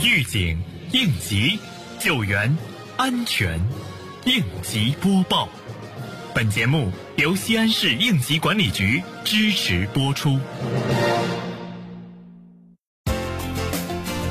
预警、应急、救援、安全，应急播报。本节目由西安市应急管理局支持播出。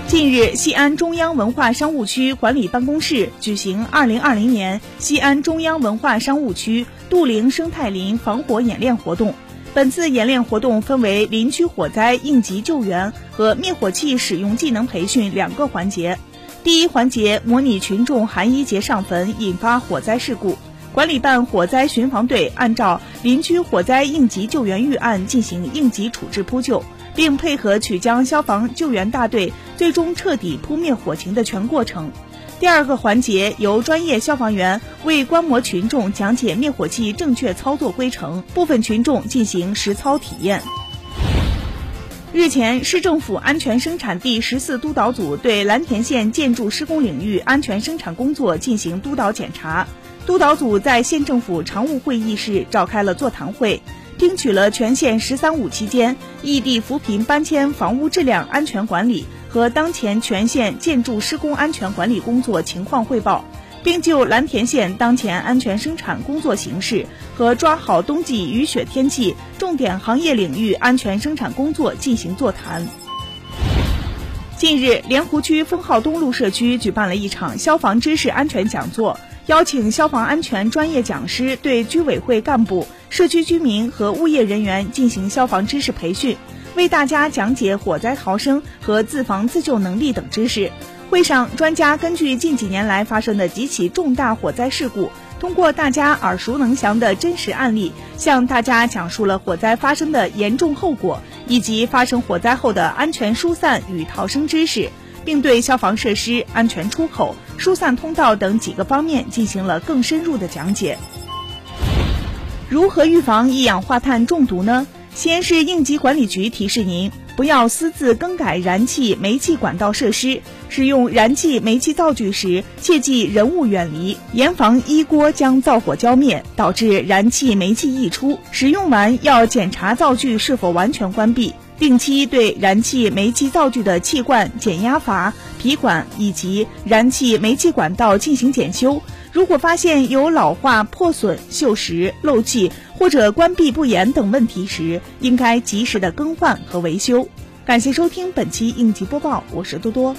近日，西安中央文化商务区管理办公室举行2020年西安中央文化商务区杜陵生态林防火演练活动。本次演练活动分为林区火灾应急救援和灭火器使用技能培训两个环节。第一环节模拟群众寒衣节上坟引发火灾事故，管理办火灾巡防队按照林区火灾应急救援预案进行应急处置扑救。并配合曲江消防救援大队，最终彻底扑灭火情的全过程。第二个环节由专业消防员为观摩群众讲解灭火器正确操作规程，部分群众进行实操体验。日前，市政府安全生产第十四督导组对蓝田县建筑施工领域安全生产工作进行督导检查。督导组在县政府常务会议室召开了座谈会。听取了全县“十三五”期间异地扶贫搬迁房屋质量安全管理和当前全县建筑施工安全管理工作情况汇报，并就蓝田县当前安全生产工作形势和抓好冬季雨雪天气重点行业领域安全生产工作进行座谈。近日，莲湖区丰浩东路社区举办了一场消防知识安全讲座。邀请消防安全专业讲师对居委会干部、社区居民和物业人员进行消防知识培训，为大家讲解火灾逃生和自防自救能力等知识。会上，专家根据近几年来发生的几起重大火灾事故，通过大家耳熟能详的真实案例，向大家讲述了火灾发生的严重后果以及发生火灾后的安全疏散与逃生知识。并对消防设施、安全出口、疏散通道等几个方面进行了更深入的讲解。如何预防一氧化碳中毒呢？西安市应急管理局提示您，不要私自更改燃气、煤气管道设施。使用燃气、煤气灶具时，切忌人物远离，严防一锅将灶火浇灭，导致燃气、煤气溢出。使用完要检查灶具是否完全关闭。定期对燃气、煤气灶具的气罐、减压阀、皮管以及燃气、煤气管道进行检修。如果发现有老化、破损、锈蚀、漏气或者关闭不严等问题时，应该及时的更换和维修。感谢收听本期应急播报，我是多多。